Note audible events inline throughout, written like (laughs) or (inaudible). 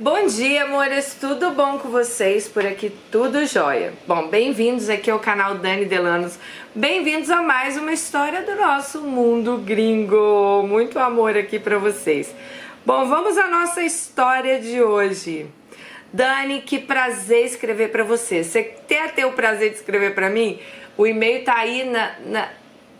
Bom dia, amores, tudo bom com vocês? Por aqui tudo jóia. Bom, bem-vindos aqui ao canal Dani Delanos. Bem-vindos a mais uma história do nosso mundo gringo. Muito amor aqui para vocês. Bom, vamos à nossa história de hoje. Dani, que prazer escrever para você. Você quer ter o prazer de escrever para mim? O e-mail tá aí na, na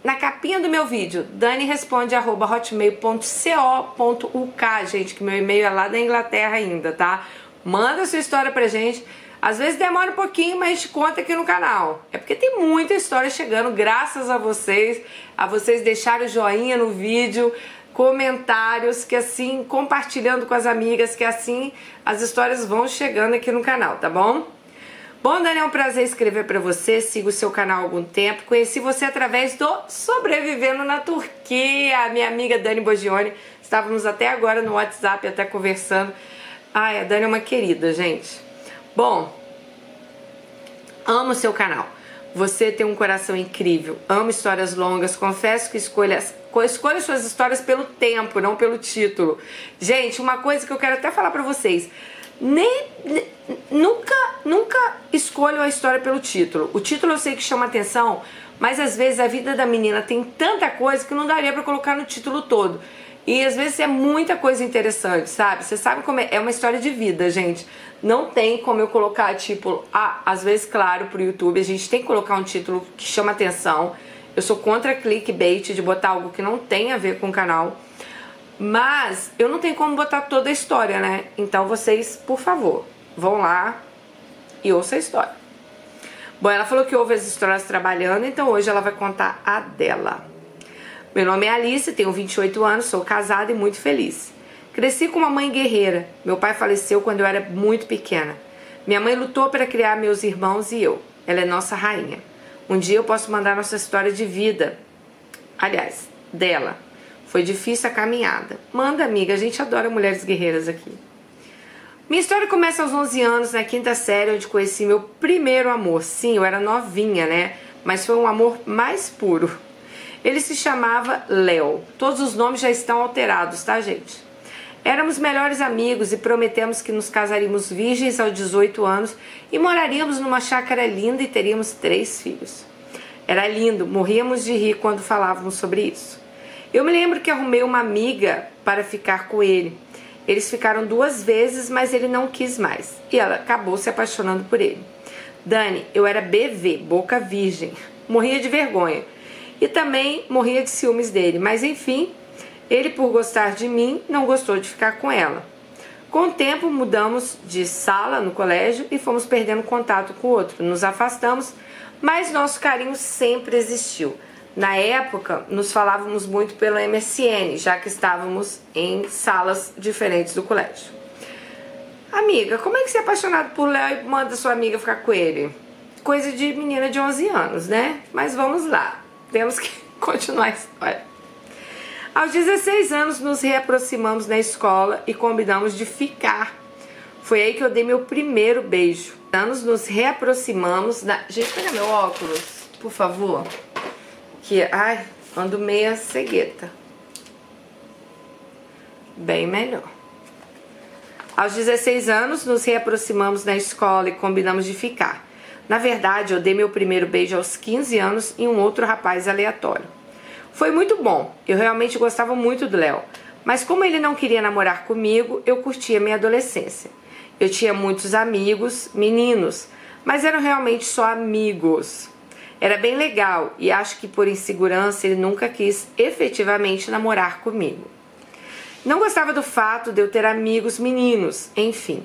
na capinha do meu vídeo, daniresponde@hotmail.co.uk, gente, que meu e-mail é lá da Inglaterra ainda, tá? Manda sua história pra gente. Às vezes demora um pouquinho, mas a gente conta aqui no canal. É porque tem muita história chegando, graças a vocês, a vocês deixarem o joinha no vídeo, comentários, que assim, compartilhando com as amigas, que assim as histórias vão chegando aqui no canal, tá bom? Bom, Dani, é um prazer escrever para você. Sigo o seu canal há algum tempo. Conheci você através do Sobrevivendo na Turquia. Minha amiga Dani Bogione. Estávamos até agora no WhatsApp, até conversando. Ai, a Dani é uma querida, gente. Bom, amo seu canal. Você tem um coração incrível. Amo histórias longas. Confesso que escolha, escolha suas histórias pelo tempo, não pelo título. Gente, uma coisa que eu quero até falar para vocês nem, nunca, nunca escolham a história pelo título. O título eu sei que chama atenção, mas às vezes a vida da menina tem tanta coisa que não daria para colocar no título todo. E às vezes é muita coisa interessante, sabe? Você sabe como é, é uma história de vida, gente. Não tem como eu colocar, tipo, ah, às vezes, claro, pro YouTube, a gente tem que colocar um título que chama atenção. Eu sou contra clickbait de botar algo que não tem a ver com o canal. Mas eu não tenho como botar toda a história, né? Então vocês, por favor, vão lá e ouçam a história. Bom, ela falou que ouve as histórias trabalhando, então hoje ela vai contar a dela. Meu nome é Alice, tenho 28 anos, sou casada e muito feliz. Cresci com uma mãe guerreira. Meu pai faleceu quando eu era muito pequena. Minha mãe lutou para criar meus irmãos e eu. Ela é nossa rainha. Um dia eu posso mandar nossa história de vida. Aliás, dela foi difícil a caminhada. Manda, amiga, a gente adora mulheres guerreiras aqui. Minha história começa aos 11 anos, na quinta série, onde conheci meu primeiro amor. Sim, eu era novinha, né? Mas foi um amor mais puro. Ele se chamava Léo. Todos os nomes já estão alterados, tá, gente? Éramos melhores amigos e prometemos que nos casaríamos virgens aos 18 anos e moraríamos numa chácara linda e teríamos três filhos. Era lindo, morríamos de rir quando falávamos sobre isso. Eu me lembro que arrumei uma amiga para ficar com ele. Eles ficaram duas vezes, mas ele não quis mais. E ela acabou se apaixonando por ele. Dani, eu era BV, boca virgem. (laughs) Morria de vergonha. E também morria de ciúmes dele. Mas enfim, ele, por gostar de mim, não gostou de ficar com ela. Com o tempo, mudamos de sala no colégio e fomos perdendo contato com o outro. Nos afastamos, mas nosso carinho sempre existiu. Na época, nos falávamos muito pela MSN, já que estávamos em salas diferentes do colégio. Amiga, como é que você é apaixonado por Léo e manda sua amiga ficar com ele? Coisa de menina de 11 anos, né? Mas vamos lá, temos que (laughs) continuar a história. Aos 16 anos, nos reaproximamos na escola e combinamos de ficar. Foi aí que eu dei meu primeiro beijo. Anos nos reaproximamos. Na... Gente, pega meu óculos, por favor que, ai, ando meia cegueta. Bem melhor. Aos 16 anos, nos reaproximamos na escola e combinamos de ficar. Na verdade, eu dei meu primeiro beijo aos 15 anos em um outro rapaz aleatório. Foi muito bom, eu realmente gostava muito do Léo, mas como ele não queria namorar comigo, eu curtia minha adolescência. Eu tinha muitos amigos, meninos, mas eram realmente só amigos. Era bem legal e acho que por insegurança ele nunca quis efetivamente namorar comigo. Não gostava do fato de eu ter amigos meninos, enfim.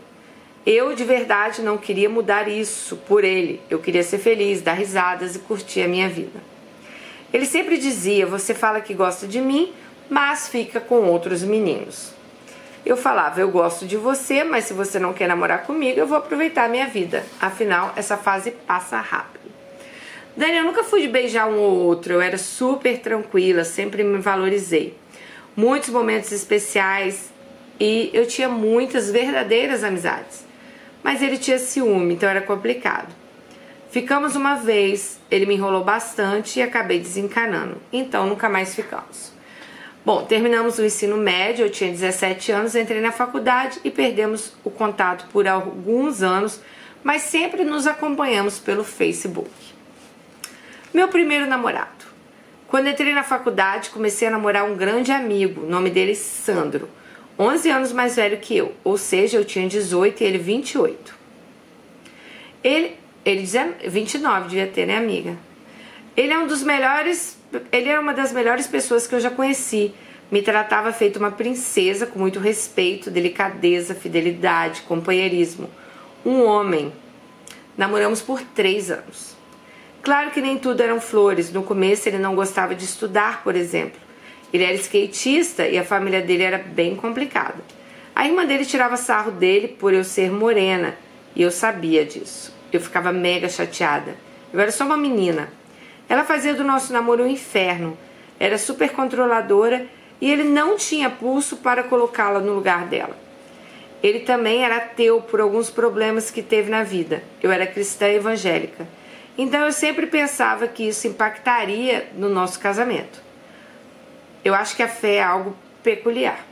Eu de verdade não queria mudar isso por ele. Eu queria ser feliz, dar risadas e curtir a minha vida. Ele sempre dizia: Você fala que gosta de mim, mas fica com outros meninos. Eu falava: Eu gosto de você, mas se você não quer namorar comigo, eu vou aproveitar a minha vida. Afinal, essa fase passa rápido. Dani, eu nunca fui de beijar um ou outro, eu era super tranquila, sempre me valorizei. Muitos momentos especiais e eu tinha muitas verdadeiras amizades. Mas ele tinha ciúme, então era complicado. Ficamos uma vez, ele me enrolou bastante e acabei desencanando. Então nunca mais ficamos. Bom, terminamos o ensino médio, eu tinha 17 anos, entrei na faculdade e perdemos o contato por alguns anos, mas sempre nos acompanhamos pelo Facebook. Meu primeiro namorado. Quando entrei na faculdade, comecei a namorar um grande amigo, nome dele Sandro, 11 anos mais velho que eu, ou seja, eu tinha 18 e ele 28. Ele, ele 29 devia ter, né, amiga? Ele é um dos melhores ele era uma das melhores pessoas que eu já conheci. Me tratava feito uma princesa com muito respeito, delicadeza, fidelidade, companheirismo. Um homem. Namoramos por três anos. Claro que nem tudo eram flores. No começo ele não gostava de estudar, por exemplo. Ele era skatista e a família dele era bem complicada. A irmã dele tirava sarro dele por eu ser morena e eu sabia disso. Eu ficava mega chateada. Eu era só uma menina. Ela fazia do nosso namoro um inferno. Era super controladora e ele não tinha pulso para colocá-la no lugar dela. Ele também era ateu por alguns problemas que teve na vida. Eu era cristã evangélica. Então eu sempre pensava que isso impactaria no nosso casamento. Eu acho que a fé é algo peculiar.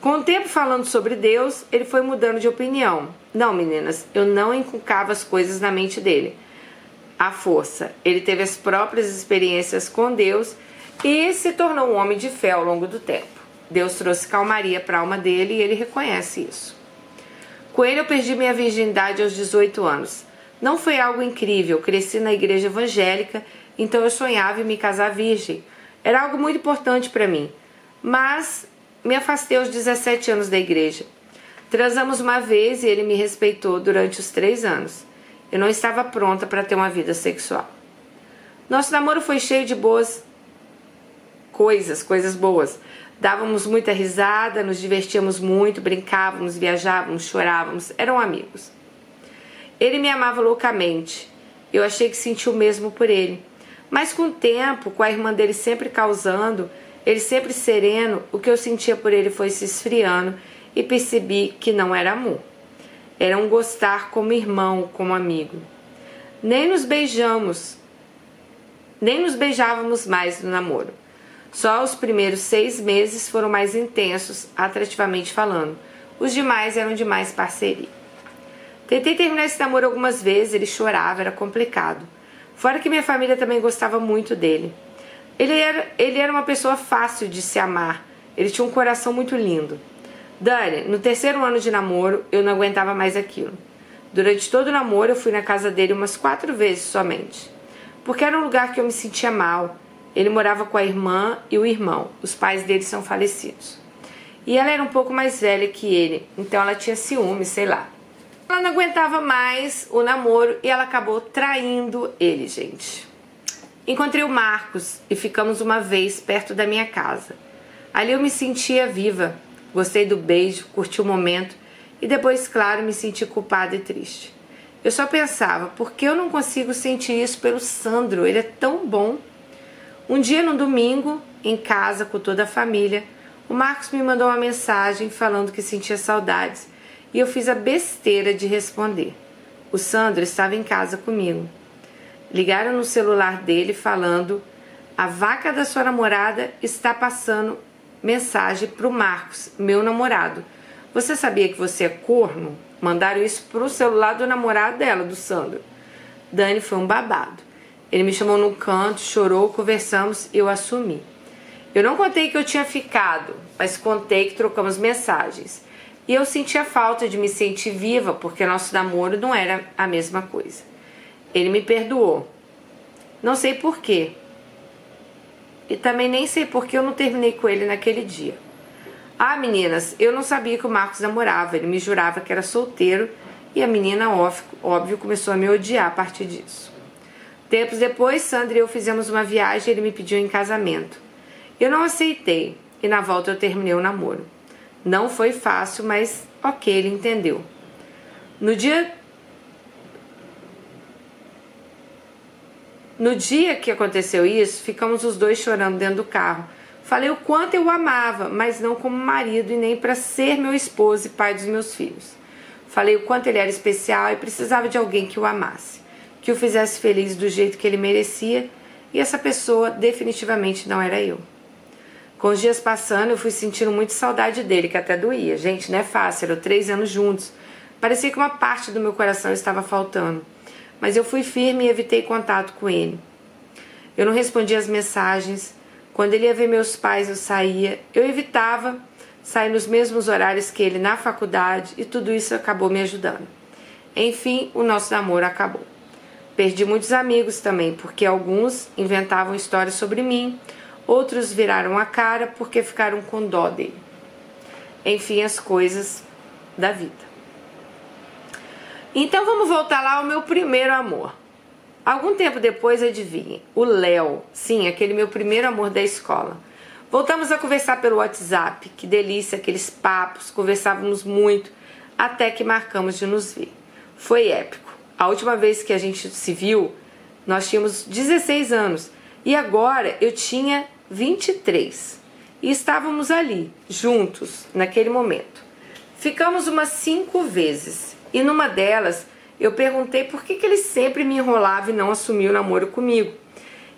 Com o tempo falando sobre Deus, ele foi mudando de opinião. Não, meninas, eu não inculcava as coisas na mente dele a força. Ele teve as próprias experiências com Deus e se tornou um homem de fé ao longo do tempo. Deus trouxe calmaria para a alma dele e ele reconhece isso. Com ele eu perdi minha virgindade aos 18 anos. Não foi algo incrível, cresci na igreja evangélica, então eu sonhava em me casar virgem. Era algo muito importante para mim. Mas me afastei aos 17 anos da igreja. Transamos uma vez e ele me respeitou durante os três anos. Eu não estava pronta para ter uma vida sexual. Nosso namoro foi cheio de boas coisas, coisas boas. Dávamos muita risada, nos divertíamos muito, brincávamos, viajávamos, chorávamos, eram amigos. Ele me amava loucamente. Eu achei que sentia o mesmo por ele. Mas com o tempo, com a irmã dele sempre causando, ele sempre sereno, o que eu sentia por ele foi se esfriando e percebi que não era amor era um gostar como irmão, como amigo. Nem nos beijamos, nem nos beijávamos mais no namoro. Só os primeiros seis meses foram mais intensos, atrativamente falando. Os demais eram de mais parceria. Tentei terminar esse namoro algumas vezes, ele chorava, era complicado. Fora que minha família também gostava muito dele. Ele era, ele era uma pessoa fácil de se amar, ele tinha um coração muito lindo. Dani, no terceiro ano de namoro, eu não aguentava mais aquilo. Durante todo o namoro, eu fui na casa dele umas quatro vezes somente. Porque era um lugar que eu me sentia mal. Ele morava com a irmã e o irmão. Os pais dele são falecidos. E ela era um pouco mais velha que ele, então ela tinha ciúme, sei lá. Ela não aguentava mais o namoro e ela acabou traindo ele, gente. Encontrei o Marcos e ficamos uma vez perto da minha casa. Ali eu me sentia viva, Gostei do beijo, curti o momento e depois, claro, me senti culpada e triste. Eu só pensava, por que eu não consigo sentir isso pelo Sandro? Ele é tão bom. Um dia, no domingo, em casa com toda a família, o Marcos me mandou uma mensagem falando que sentia saudades e eu fiz a besteira de responder. O Sandro estava em casa comigo. Ligaram no celular dele falando: a vaca da sua namorada está passando mensagem para o Marcos, meu namorado. Você sabia que você é corno? Mandaram isso pro celular do namorado dela, do Sandro. Dani foi um babado. Ele me chamou num canto, chorou, conversamos e eu assumi. Eu não contei que eu tinha ficado, mas contei que trocamos mensagens. E eu sentia falta de me sentir viva, porque nosso namoro não era a mesma coisa. Ele me perdoou. Não sei porquê, e também nem sei por que eu não terminei com ele naquele dia. Ah, meninas, eu não sabia que o Marcos namorava, ele me jurava que era solteiro e a menina, óbvio, começou a me odiar a partir disso. Tempos depois, Sandra e eu fizemos uma viagem e ele me pediu em casamento. Eu não aceitei e na volta eu terminei o namoro. Não foi fácil, mas ok, ele entendeu. No dia No dia que aconteceu isso, ficamos os dois chorando dentro do carro. Falei o quanto eu o amava, mas não como marido e nem para ser meu esposo e pai dos meus filhos. Falei o quanto ele era especial e precisava de alguém que o amasse, que o fizesse feliz do jeito que ele merecia, e essa pessoa definitivamente não era eu. Com os dias passando, eu fui sentindo muito saudade dele, que até doía. Gente, não é fácil, eram três anos juntos. Parecia que uma parte do meu coração estava faltando. Mas eu fui firme e evitei contato com ele. Eu não respondia as mensagens. Quando ele ia ver meus pais, eu saía. Eu evitava sair nos mesmos horários que ele na faculdade e tudo isso acabou me ajudando. Enfim, o nosso namoro acabou. Perdi muitos amigos também, porque alguns inventavam histórias sobre mim, outros viraram a cara porque ficaram com dó dele. Enfim, as coisas da vida. Então vamos voltar lá ao meu primeiro amor. Algum tempo depois, adivinhe, o Léo, sim, aquele meu primeiro amor da escola. Voltamos a conversar pelo WhatsApp, que delícia, aqueles papos, conversávamos muito, até que marcamos de nos ver. Foi épico. A última vez que a gente se viu, nós tínhamos 16 anos e agora eu tinha 23. E estávamos ali, juntos, naquele momento. Ficamos umas cinco vezes e numa delas eu perguntei por que, que ele sempre me enrolava e não assumiu o namoro comigo.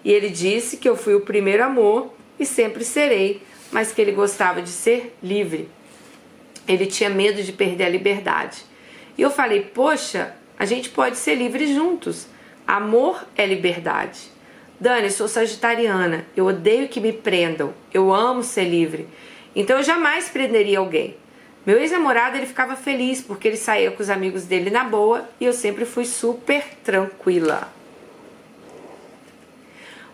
E ele disse que eu fui o primeiro amor e sempre serei, mas que ele gostava de ser livre. Ele tinha medo de perder a liberdade. E eu falei: Poxa, a gente pode ser livre juntos. Amor é liberdade. Dani, sou sagitariana, eu odeio que me prendam, eu amo ser livre. Então eu jamais prenderia alguém. Meu ex-namorado ele ficava feliz porque ele saía com os amigos dele na boa e eu sempre fui super tranquila.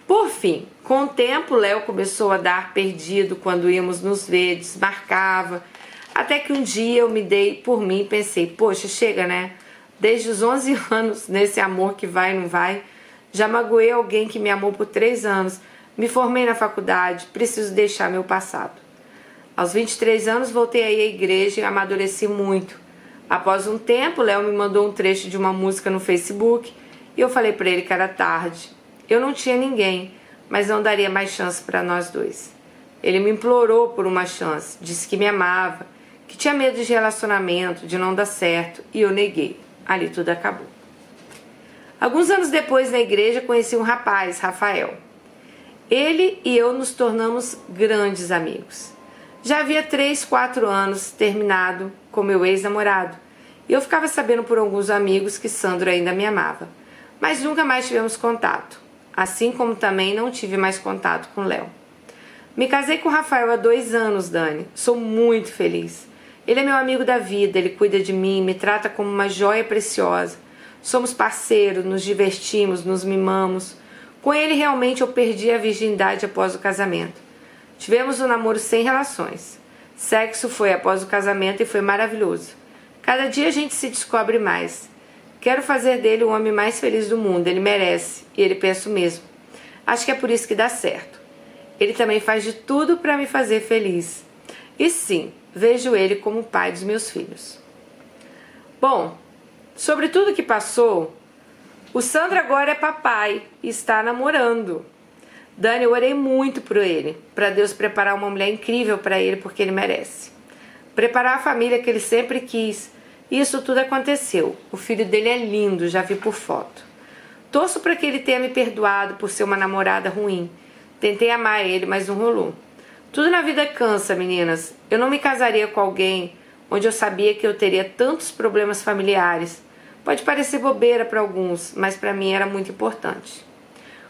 Por fim, com o tempo, Léo começou a dar perdido quando íamos nos ver, desmarcava. Até que um dia eu me dei por mim e pensei: poxa, chega né? Desde os 11 (laughs) anos, nesse amor que vai e não vai, já magoei alguém que me amou por três anos, me formei na faculdade, preciso deixar meu passado. Aos 23 anos voltei aí à igreja e amadureci muito. Após um tempo, Léo me mandou um trecho de uma música no Facebook e eu falei para ele que era tarde. Eu não tinha ninguém, mas não daria mais chance para nós dois. Ele me implorou por uma chance, disse que me amava, que tinha medo de relacionamento, de não dar certo, e eu neguei. Ali tudo acabou. Alguns anos depois, na igreja, conheci um rapaz, Rafael. Ele e eu nos tornamos grandes amigos. Já havia três, quatro anos terminado com meu ex-namorado e eu ficava sabendo por alguns amigos que Sandro ainda me amava, mas nunca mais tivemos contato, assim como também não tive mais contato com Léo. Me casei com Rafael há dois anos, Dani. Sou muito feliz. Ele é meu amigo da vida, ele cuida de mim, me trata como uma joia preciosa. Somos parceiros, nos divertimos, nos mimamos. Com ele, realmente, eu perdi a virgindade após o casamento. Tivemos um namoro sem relações. Sexo foi após o casamento e foi maravilhoso. Cada dia a gente se descobre mais. Quero fazer dele o homem mais feliz do mundo, ele merece, e ele pensa o mesmo. Acho que é por isso que dá certo. Ele também faz de tudo para me fazer feliz. E sim, vejo ele como pai dos meus filhos. Bom, Sobre tudo que passou, o Sandro agora é papai e está namorando. Dani, eu orei muito por ele, para Deus preparar uma mulher incrível para ele, porque ele merece. Preparar a família que ele sempre quis. Isso tudo aconteceu. O filho dele é lindo, já vi por foto. Torço para que ele tenha me perdoado por ser uma namorada ruim. Tentei amar ele, mas não rolou. Tudo na vida cansa, meninas. Eu não me casaria com alguém onde eu sabia que eu teria tantos problemas familiares Pode parecer bobeira para alguns, mas para mim era muito importante.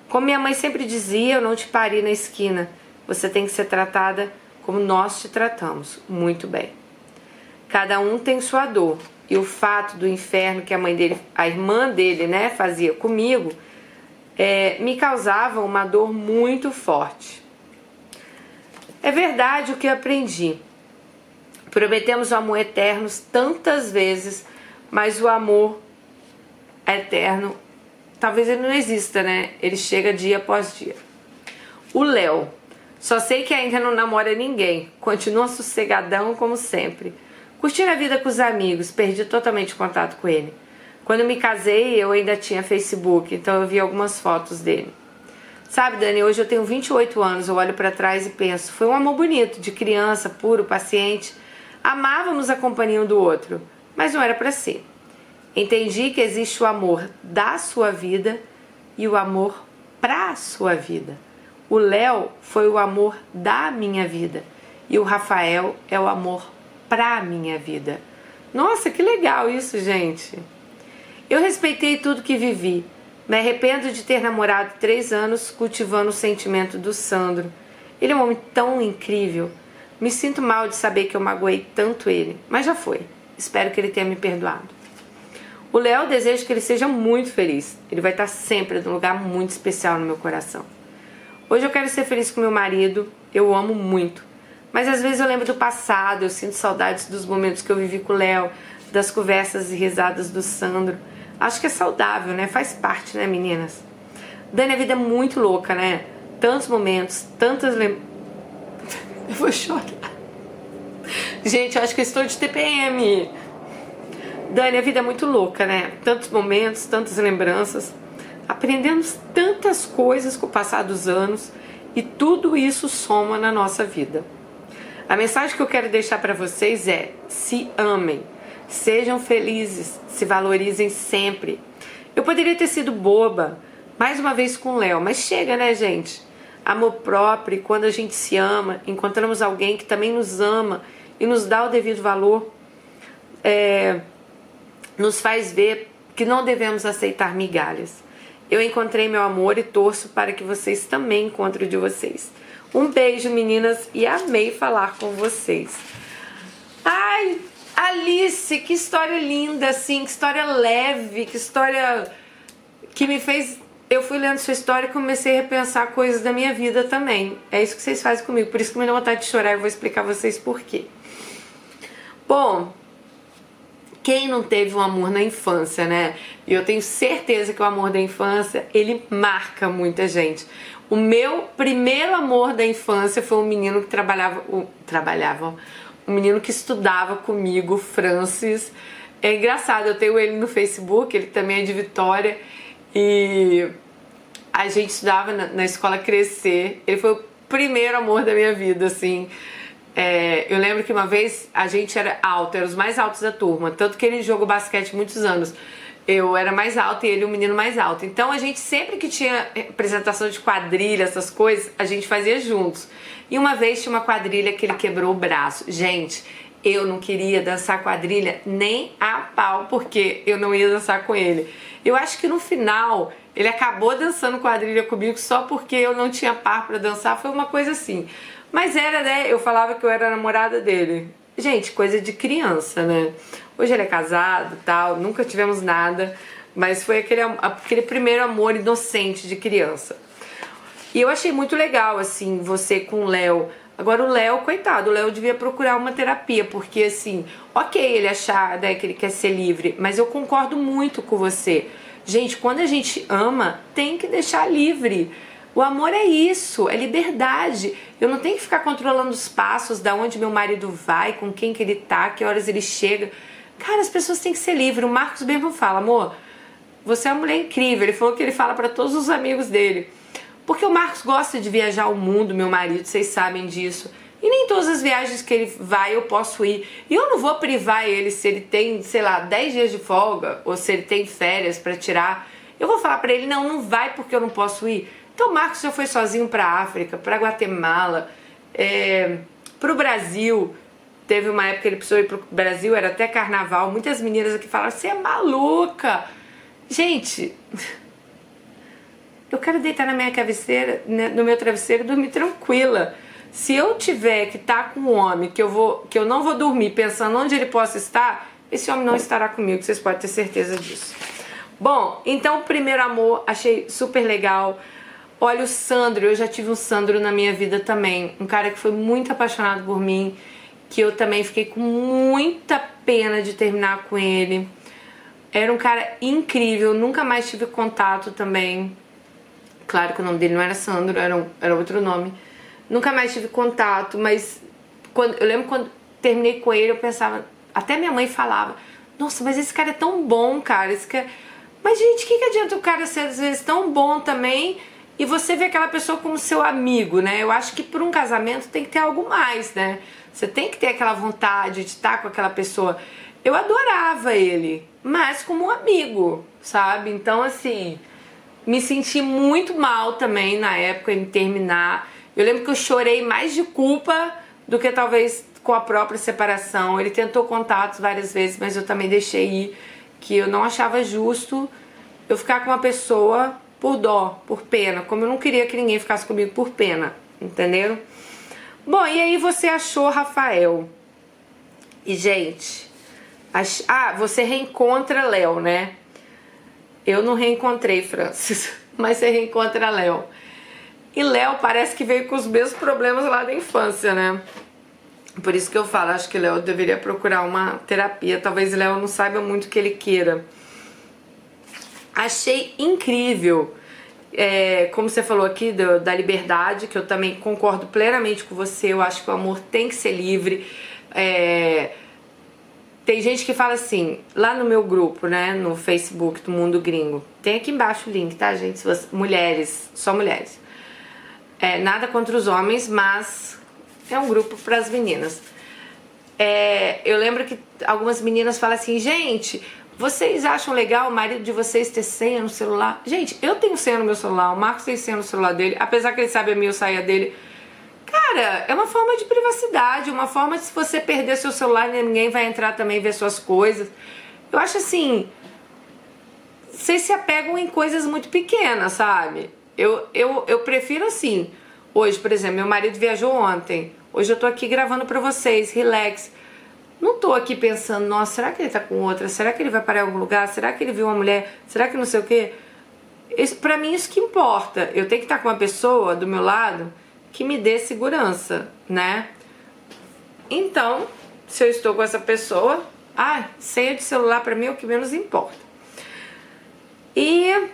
Como minha mãe sempre dizia, eu não te pari na esquina. Você tem que ser tratada como nós te tratamos, muito bem. Cada um tem sua dor, e o fato do inferno que a mãe dele, a irmã dele, né, fazia comigo, é, me causava uma dor muito forte. É verdade o que aprendi. Prometemos o amor eterno tantas vezes, mas o amor eterno, talvez ele não exista, né? Ele chega dia após dia. O Léo, só sei que ainda não namora ninguém, continua sossegadão como sempre. Curtindo a vida com os amigos, perdi totalmente contato com ele. Quando me casei, eu ainda tinha Facebook, então eu vi algumas fotos dele. Sabe, Dani, hoje eu tenho 28 anos, eu olho para trás e penso, foi um amor bonito, de criança, puro, paciente. Amávamos a companhia um do outro, mas não era para ser. Entendi que existe o amor da sua vida e o amor para a sua vida. O Léo foi o amor da minha vida e o Rafael é o amor pra minha vida. Nossa, que legal isso, gente. Eu respeitei tudo que vivi. Me arrependo de ter namorado três anos cultivando o sentimento do Sandro. Ele é um homem tão incrível. Me sinto mal de saber que eu magoei tanto ele, mas já foi. Espero que ele tenha me perdoado. O Léo deseja que ele seja muito feliz. Ele vai estar sempre num lugar muito especial no meu coração. Hoje eu quero ser feliz com meu marido, eu o amo muito. Mas às vezes eu lembro do passado, eu sinto saudades dos momentos que eu vivi com o Léo, das conversas e risadas do Sandro. Acho que é saudável, né? Faz parte, né, meninas? Dani, a vida é muito louca, né? Tantos momentos, tantas lembranças (laughs) eu vou chorar. Gente, eu acho que eu estou de TPM. Dani, a vida é muito louca, né? Tantos momentos, tantas lembranças. Aprendemos tantas coisas com o passar dos anos e tudo isso soma na nossa vida. A mensagem que eu quero deixar para vocês é: se amem, sejam felizes, se valorizem sempre. Eu poderia ter sido boba, mais uma vez com o Léo, mas chega, né, gente? amor próprio, quando a gente se ama, encontramos alguém que também nos ama e nos dá o devido valor, é, nos faz ver que não devemos aceitar migalhas. Eu encontrei meu amor e torço para que vocês também encontrem o de vocês. Um beijo, meninas, e amei falar com vocês. Ai, Alice, que história linda, assim, que história leve, que história que me fez eu fui lendo sua história e comecei a repensar coisas da minha vida também. É isso que vocês fazem comigo, por isso que me dá vontade de chorar e vou explicar a vocês por quê. Bom, quem não teve um amor na infância, né? E eu tenho certeza que o amor da infância, ele marca muita gente. O meu primeiro amor da infância foi um menino que trabalhava, um, trabalhava, um menino que estudava comigo, Francis. É engraçado, eu tenho ele no Facebook, ele também é de Vitória. E a gente estudava na, na escola Crescer. Ele foi o primeiro amor da minha vida, assim. É, eu lembro que uma vez a gente era alto, era os mais altos da turma. Tanto que ele jogou basquete muitos anos. Eu era mais alta e ele o menino mais alto. Então a gente sempre que tinha apresentação de quadrilha, essas coisas, a gente fazia juntos. E uma vez tinha uma quadrilha que ele quebrou o braço. Gente, eu não queria dançar quadrilha nem a pau, porque eu não ia dançar com ele. Eu acho que no final ele acabou dançando quadrilha comigo só porque eu não tinha par para dançar, foi uma coisa assim. Mas era, né? Eu falava que eu era namorada dele. Gente, coisa de criança, né? Hoje ele é casado tal, nunca tivemos nada, mas foi aquele, aquele primeiro amor inocente de criança. E eu achei muito legal, assim, você com o Léo Agora o Léo, coitado, o Léo devia procurar uma terapia, porque assim, ok ele achar né, que ele quer ser livre, mas eu concordo muito com você. Gente, quando a gente ama, tem que deixar livre. O amor é isso, é liberdade. Eu não tenho que ficar controlando os passos, da onde meu marido vai, com quem que ele tá, que horas ele chega. Cara, as pessoas têm que ser livres. O Marcos mesmo fala, amor, você é uma mulher incrível. Ele falou que ele fala para todos os amigos dele. Porque o Marcos gosta de viajar o mundo, meu marido, vocês sabem disso. E nem todas as viagens que ele vai eu posso ir. E eu não vou privar ele se ele tem, sei lá, 10 dias de folga ou se ele tem férias para tirar. Eu vou falar para ele: não, não vai porque eu não posso ir. Então Marcos já foi sozinho para África, para Guatemala, é, para o Brasil. Teve uma época que ele precisou ir para o Brasil, era até carnaval. Muitas meninas aqui falaram: você é maluca. Gente. (laughs) Eu quero deitar na minha cabeceira, né, no meu travesseiro e dormir tranquila. Se eu tiver que estar tá com um homem que eu vou, que eu não vou dormir pensando onde ele possa estar, esse homem não estará comigo, vocês podem ter certeza disso. Bom, então primeiro amor, achei super legal. Olha o Sandro, eu já tive um Sandro na minha vida também, um cara que foi muito apaixonado por mim, que eu também fiquei com muita pena de terminar com ele. Era um cara incrível, nunca mais tive contato também. Claro que o nome dele não era Sandro, era, um, era outro nome. Nunca mais tive contato, mas quando, eu lembro quando terminei com ele, eu pensava, até minha mãe falava, nossa, mas esse cara é tão bom, cara, esse cara... Mas, gente, o que, que adianta o cara ser às vezes tão bom também e você ver aquela pessoa como seu amigo, né? Eu acho que por um casamento tem que ter algo mais, né? Você tem que ter aquela vontade de estar com aquela pessoa. Eu adorava ele, mas como um amigo, sabe? Então, assim, Me senti muito mal também na época em terminar. Eu lembro que eu chorei mais de culpa do que talvez com a própria separação. Ele tentou contatos várias vezes, mas eu também deixei ir, que eu não achava justo eu ficar com uma pessoa por dó, por pena, como eu não queria que ninguém ficasse comigo por pena, entenderam? Bom, e aí você achou Rafael. E, gente, ach... ah, você reencontra Léo, né? Eu não reencontrei Francis, (laughs) mas você reencontra Léo. E Léo parece que veio com os mesmos problemas lá da infância, né? Por isso que eu falo, acho que Léo deveria procurar uma terapia. Talvez Léo não saiba muito o que ele queira. Achei incrível, é, como você falou aqui, do, da liberdade, que eu também concordo plenamente com você. Eu acho que o amor tem que ser livre. É, tem gente que fala assim, lá no meu grupo, né, no Facebook do Mundo Gringo, tem aqui embaixo o link, tá, gente? Você, mulheres, só mulheres. É, nada contra os homens, mas é um grupo para as meninas. É, eu lembro que algumas meninas falam assim, gente, vocês acham legal o marido de vocês ter senha no celular? Gente, eu tenho senha no meu celular, o Marcos tem senha no celular dele, apesar que ele sabe a minha, eu saia dele. Cara, é uma forma de privacidade, uma forma de se você perder seu celular, ninguém vai entrar também ver suas coisas. Eu acho assim, vocês se apegam em coisas muito pequenas, sabe? Eu, eu, eu prefiro assim. Hoje, por exemplo, meu marido viajou ontem. Hoje eu tô aqui gravando pra vocês, relax. Não tô aqui pensando, nossa, será que ele tá com outra? Será que ele vai parar em algum lugar? Será que ele viu uma mulher? Será que não sei o quê? Isso, pra mim, isso que importa. Eu tenho que estar com uma pessoa do meu lado que me dê segurança, né? Então, se eu estou com essa pessoa, ah, senha de celular para mim é o que menos importa. E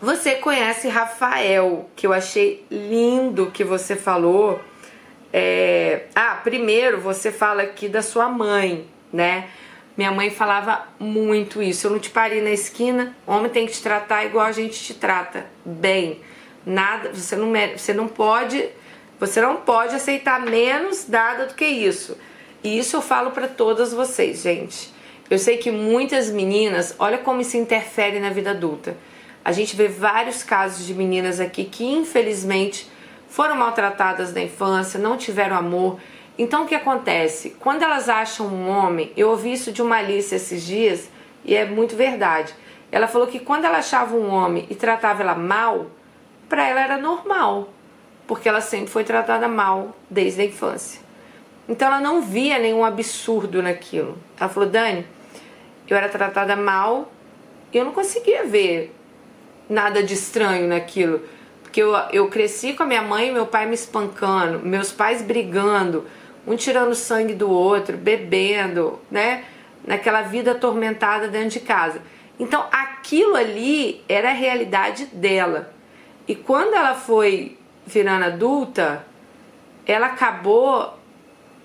você conhece Rafael, que eu achei lindo que você falou é... Ah, primeiro você fala aqui da sua mãe, né? Minha mãe falava muito isso. Eu não te parei na esquina, homem tem que te tratar igual a gente te trata, bem. Nada, você não, você não pode, você não pode aceitar menos nada do que isso. E isso eu falo para todas vocês, gente. Eu sei que muitas meninas, olha como isso interfere na vida adulta. A gente vê vários casos de meninas aqui que infelizmente foram maltratadas na infância, não tiveram amor. Então o que acontece? Quando elas acham um homem, eu ouvi isso de uma Alice esses dias e é muito verdade. Ela falou que quando ela achava um homem e tratava ela mal, para ela era normal, porque ela sempre foi tratada mal desde a infância. Então ela não via nenhum absurdo naquilo. Ela falou: Dani, eu era tratada mal e eu não conseguia ver nada de estranho naquilo que eu, eu cresci com a minha mãe e meu pai me espancando, meus pais brigando, um tirando sangue do outro, bebendo, né? Naquela vida atormentada dentro de casa. Então aquilo ali era a realidade dela. E quando ela foi virando adulta, ela acabou,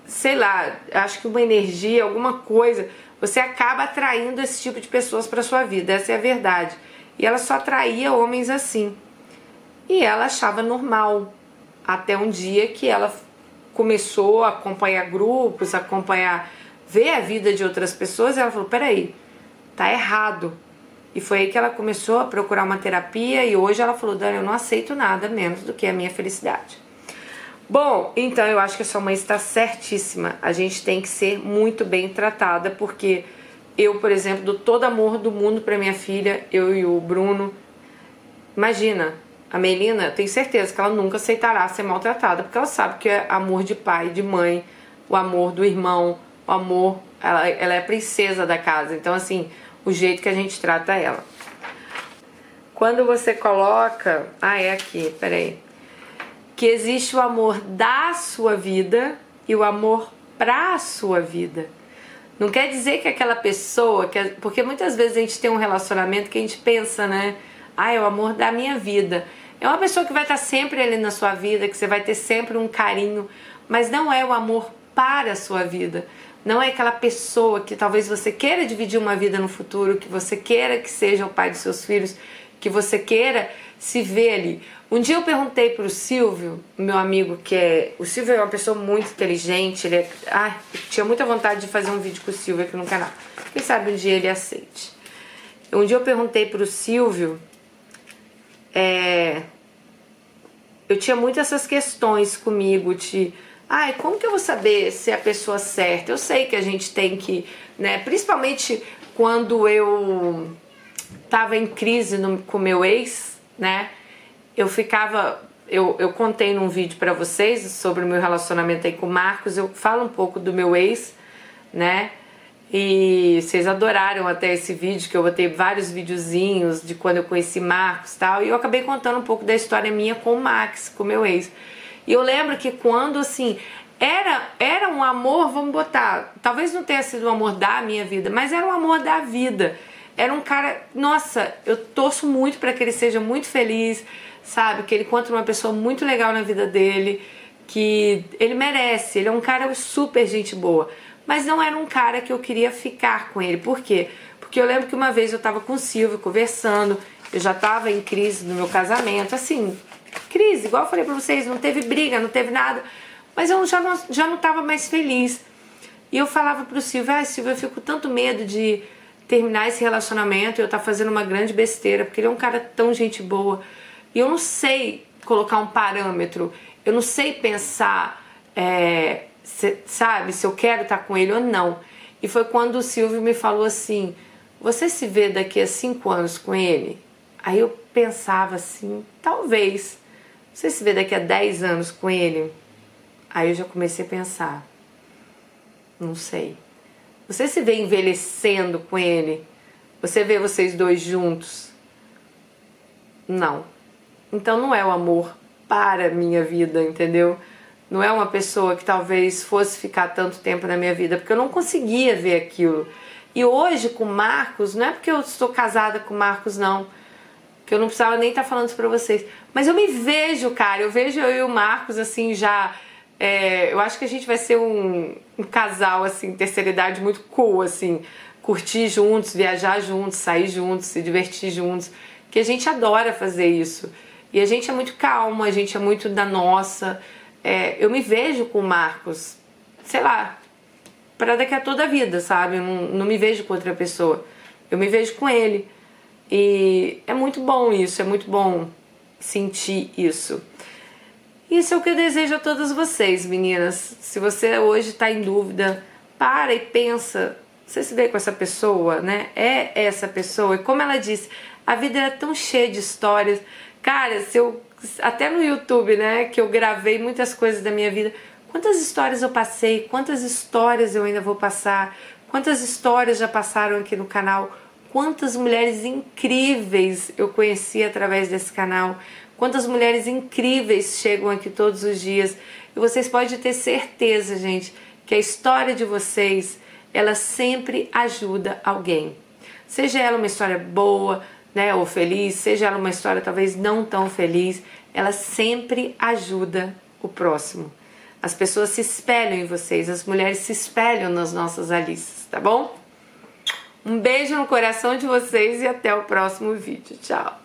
sei lá, acho que uma energia, alguma coisa, você acaba atraindo esse tipo de pessoas para sua vida, essa é a verdade. E ela só atraía homens assim. E ela achava normal, até um dia que ela começou a acompanhar grupos, acompanhar, ver a vida de outras pessoas, e ela falou: peraí, tá errado. E foi aí que ela começou a procurar uma terapia e hoje ela falou: Dani, eu não aceito nada menos do que a minha felicidade. Bom, então eu acho que a sua mãe está certíssima. A gente tem que ser muito bem tratada, porque eu, por exemplo, dou todo amor do mundo para minha filha, eu e o Bruno. Imagina, a Melina, tenho certeza que ela nunca aceitará ser maltratada, porque ela sabe que é amor de pai, de mãe, o amor do irmão, o amor. Ela, ela é a princesa da casa. Então, assim, o jeito que a gente trata ela. Quando você coloca. Ah, é aqui, peraí. Que existe o amor da sua vida e o amor pra sua vida. Não quer dizer que aquela pessoa. Que, porque muitas vezes a gente tem um relacionamento que a gente pensa, né? Ah, é o amor da minha vida. É uma pessoa que vai estar sempre ali na sua vida, que você vai ter sempre um carinho, mas não é o amor para a sua vida. Não é aquela pessoa que talvez você queira dividir uma vida no futuro, que você queira que seja o pai dos seus filhos, que você queira se ver ali. Um dia eu perguntei para o Silvio, meu amigo, que é. O Silvio é uma pessoa muito inteligente, ele é. tinha muita vontade de fazer um vídeo com o Silvio aqui no canal. Quem sabe um dia ele aceite. Um dia eu perguntei pro Silvio, é, eu tinha muitas essas questões comigo de, ai, como que eu vou saber se é a pessoa certa? Eu sei que a gente tem que, né, principalmente quando eu tava em crise no, com meu ex, né, eu ficava, eu, eu contei num vídeo para vocês sobre o meu relacionamento aí com o Marcos, eu falo um pouco do meu ex, né, e vocês adoraram até esse vídeo, que eu botei vários videozinhos de quando eu conheci Marcos e tal. E eu acabei contando um pouco da história minha com o Max, com meu ex. E eu lembro que quando, assim, era, era um amor, vamos botar, talvez não tenha sido um amor da minha vida, mas era um amor da vida. Era um cara, nossa, eu torço muito para que ele seja muito feliz, sabe? Que ele encontre uma pessoa muito legal na vida dele, que ele merece. Ele é um cara super gente boa mas não era um cara que eu queria ficar com ele. Por quê? Porque eu lembro que uma vez eu estava com o Silvio conversando, eu já estava em crise no meu casamento, assim, crise, igual eu falei para vocês, não teve briga, não teve nada, mas eu já não, já não estava mais feliz. E eu falava pro Silvio, ah, Silvio, eu fico tanto medo de terminar esse relacionamento eu tá fazendo uma grande besteira, porque ele é um cara tão gente boa. E eu não sei colocar um parâmetro, eu não sei pensar é, se, sabe, se eu quero estar com ele ou não. E foi quando o Silvio me falou assim: Você se vê daqui a cinco anos com ele? Aí eu pensava assim: Talvez. Você se vê daqui a dez anos com ele? Aí eu já comecei a pensar: Não sei. Você se vê envelhecendo com ele? Você vê vocês dois juntos? Não. Então não é o amor para minha vida, entendeu? Não é uma pessoa que talvez fosse ficar tanto tempo na minha vida, porque eu não conseguia ver aquilo. E hoje com Marcos, não é porque eu estou casada com Marcos, não, que eu não precisava nem estar falando isso pra vocês, mas eu me vejo, cara, eu vejo eu e o Marcos assim já. É, eu acho que a gente vai ser um, um casal, assim, terceira idade muito cool, assim, curtir juntos, viajar juntos, sair juntos, se divertir juntos, que a gente adora fazer isso. E a gente é muito calma, a gente é muito da nossa é, eu me vejo com o Marcos, sei lá, para daqui a toda a vida, sabe? Eu não, não me vejo com outra pessoa. Eu me vejo com ele. E é muito bom isso, é muito bom sentir isso. Isso é o que eu desejo a todas vocês, meninas. Se você hoje está em dúvida, para e pensa. Você se vê com essa pessoa, né? É essa pessoa. E como ela disse, a vida era tão cheia de histórias. Cara, se eu até no YouTube, né, que eu gravei muitas coisas da minha vida. Quantas histórias eu passei, quantas histórias eu ainda vou passar, quantas histórias já passaram aqui no canal, quantas mulheres incríveis eu conheci através desse canal, quantas mulheres incríveis chegam aqui todos os dias. E vocês podem ter certeza, gente, que a história de vocês, ela sempre ajuda alguém. Seja ela uma história boa, né, ou feliz, seja ela uma história talvez não tão feliz, ela sempre ajuda o próximo. As pessoas se espelham em vocês, as mulheres se espelham nas nossas Alices, tá bom? Um beijo no coração de vocês e até o próximo vídeo. Tchau!